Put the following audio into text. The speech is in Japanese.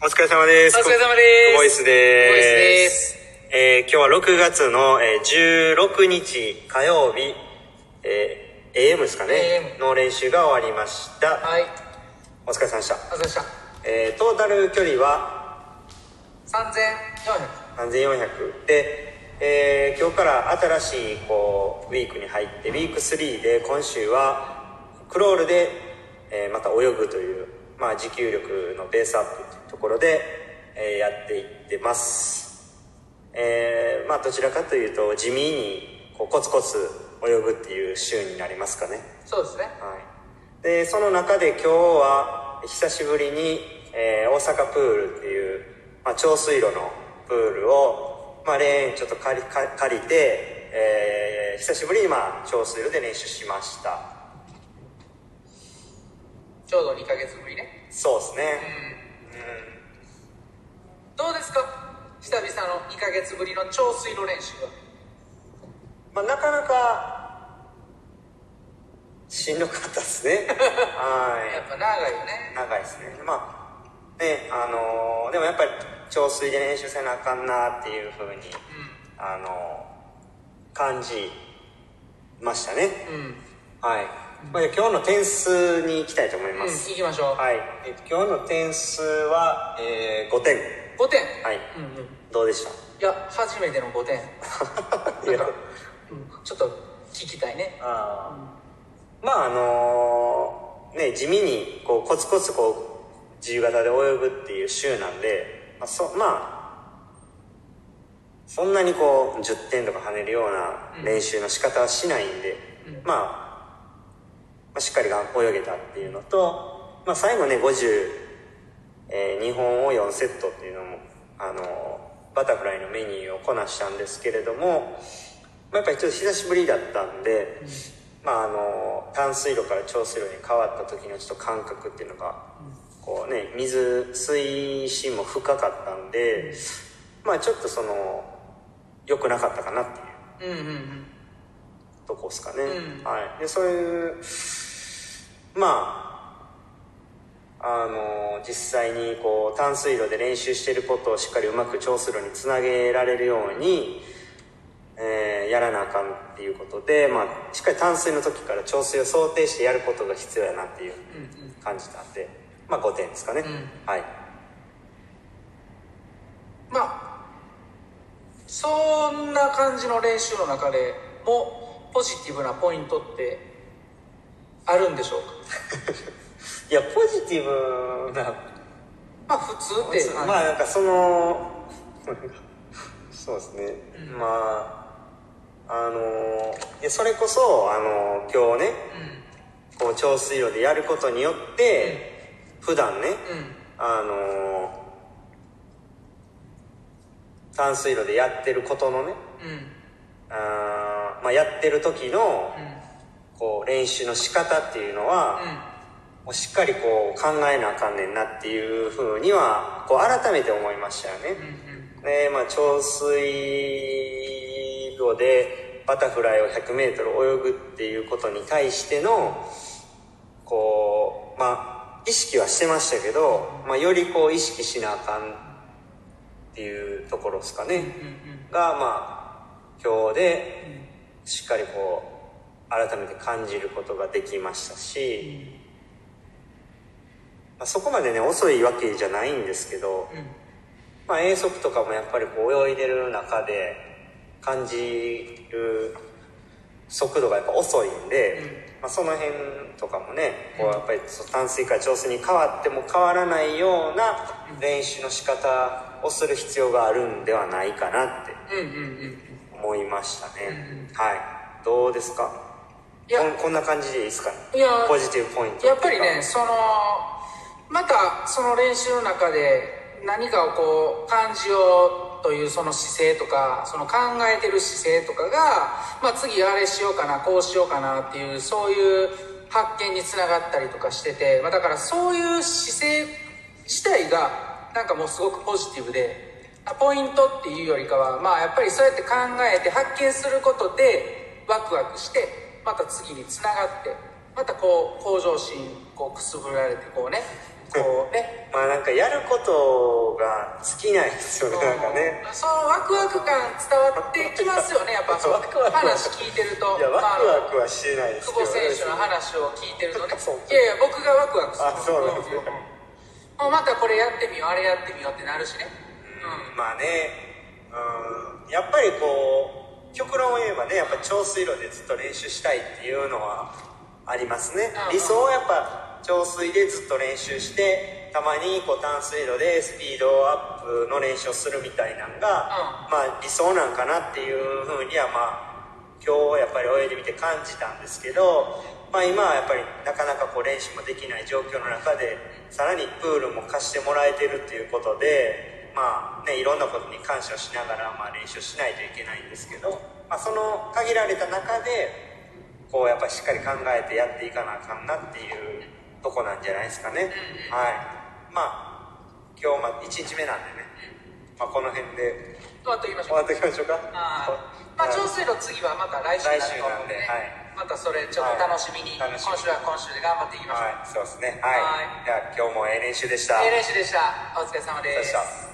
お疲れ様です。お疲れ様です。クボイスです。クボイスです。えー今日は6月の、えー16日火曜日、えー AM ですかね。AM の練習が終わりました。はい。お疲れ様でした。お疲れ様でした。えートータル距離は？3400 3400で、えー今日から新しいこうウィークに入ってウィーク3で今週はクロールで、えーまた泳ぐという、まあ、持久力のベースアップというところで、えーやっていってます、えーまあどちらかというと地味にこうコツコツ泳ぐっていう週になりますかね。そうですね。はい、でその中で今日は久しぶりに、えー大阪プールっていう、まあ、長水路のプールを、まあ、レーンちょっと借りか借りて、えー久しぶりに、まあ、長水路で練習しました。ちょうど2ヶ月ぶりねそうですね、どうですか？久々の2ヶ月ぶりの超水路練習は。まあ、なかなかしんどかったですね。はい。やっぱ長いよね。長いですね。まあねあのーでもやっぱり長水で練習せなあかんなっていうふうに、あのー感じましたね。うん。うんはい、まあ、今日の点数に行きたいと思いうんます、行きましょう、はい、えっと今日の点数は、えー5点。5点。はい。うんうん。どうでした？いや初めての5点。いや。か、うん、ちょっと聞きたいね。あー。まああのーね地味にこうコツコツこう自由形で泳ぐっていう週なんで、まあ、そまあそんなにこう10点とか跳ねるような練習の仕方はしないんで、うん。ましっかりが泳げたっていうのと、まあ、最後ね50、え2本を4セットっていうのもあのバタフライのメニューをこなしたんですけれども、まあ、やっぱりちょっと久しぶりだったんで、まああの淡水路から長水路に変わった時のちょっと感覚っていうのが、こうね水水深も深かったんで、まあちょっとその良くなかったかなっていううんうんうん。とこですかね、うん。はい。でそういうまああの実際にこう淡水路で練習してることをしっかりうまく長水路につなげられるように、えーやらなあかんっていうことで、まあ、しっかり淡水の時から長水を想定してやることが必要やなっていう感じたんで、まあ5点ですかね、うん。はい。まあそんな感じの練習の中でもポジティブなポイントってあるんでしょうか？いやポジティブな。まあ普通ってまあなんかその そうですね、まああのいやそれこそあの今日ねこう長水路でやることによって、普段ねうん。うんあの淡水路でやってることのねうん。あー、まあ、やってる時のこう練習の仕方っていうのは、もうしっかりこう考えなあかんねんなっていうふうにはこう改めて思いましたよね。うんで、まあ、長水路でバタフライを 100m 泳ぐっていうことに対してのこうまあ意識はしてましたけど、まあ、よりこう意識しなあかんっていうところですかね、うんうんがまあ今日でしっかりこう改めて感じることができましたし、まあ、そこまでね遅いわけじゃないんですけど、うん。まあ、遠足とかもやっぱりこう泳いでる中で感じる速度がやっぱ遅いんで、まあ、その辺とかもねこうやっぱり淡水から調整に変わっても変わらないような練習の仕方をする必要があるんではないかなってうんうんうんうん。思いましたね、はい。どうですか？いや。こんこんな感じでいいですか？ねいや。ポジティブポイントやっぱりねそのまたその練習の中で何かをこう感じようというその姿勢とかその考えてる姿勢とかが、まあ、次あれしようかなこうしようかなっていうそういう発見につながったりとかしてて、まあ、だからそういう姿勢自体がなんかもうすごくポジティブでポイントっていうよりかはまあやっぱりそうやって考えて発見することでワクワクしてまた次につながってまたこう向上心こうくすぶられてこうねこうね。まあなんかやることが尽きないですよねなんかね。そのワクワク感伝わってきますよねやっぱ。ワクワクは。話聞いてると。いやワクワクまあはしてないです久保けど選手の話を聞いてるとね。いやいや僕がワクワクするあそうなんですね。もうまたこれやってみようあれやってみようってなるしね。うんまあね。うんやっぱりこう極論を言えばねやっぱ長水路でずっと練習したいっていうのはありますね。うん理想はやっぱ長水でずっと練習してたまにこう淡水路でスピードアップの練習をするみたいなのが、まあ理想なんかなっていうふうにはまあ今日やっぱり泳いでみて感じたんですけど、まあ、今はやっぱりなかなかこう練習もできない状況の中でさらにプールも貸してもらえてるっていうことで、まあね、いろんなことに感謝をしながら、まあ、練習しないといけないんですけど、まあ、その限られた中でこうやっぱりしっかり考えてやっていかなあかんなっていうとこなんじゃないですかね。はい。まあ今日ま1日目なんでね、まあ、この辺で。終わっときましょう終わっていきましょうか。はいまあ長水路次はまた来週になると思うんではい。またそれちょっと楽しみに、はい。今週は今週で頑張っていきましょう、はい、そうですね。はい。はい。では今日もええ練習でした。ええ練習でした。お疲れ様です。お疲れ様でした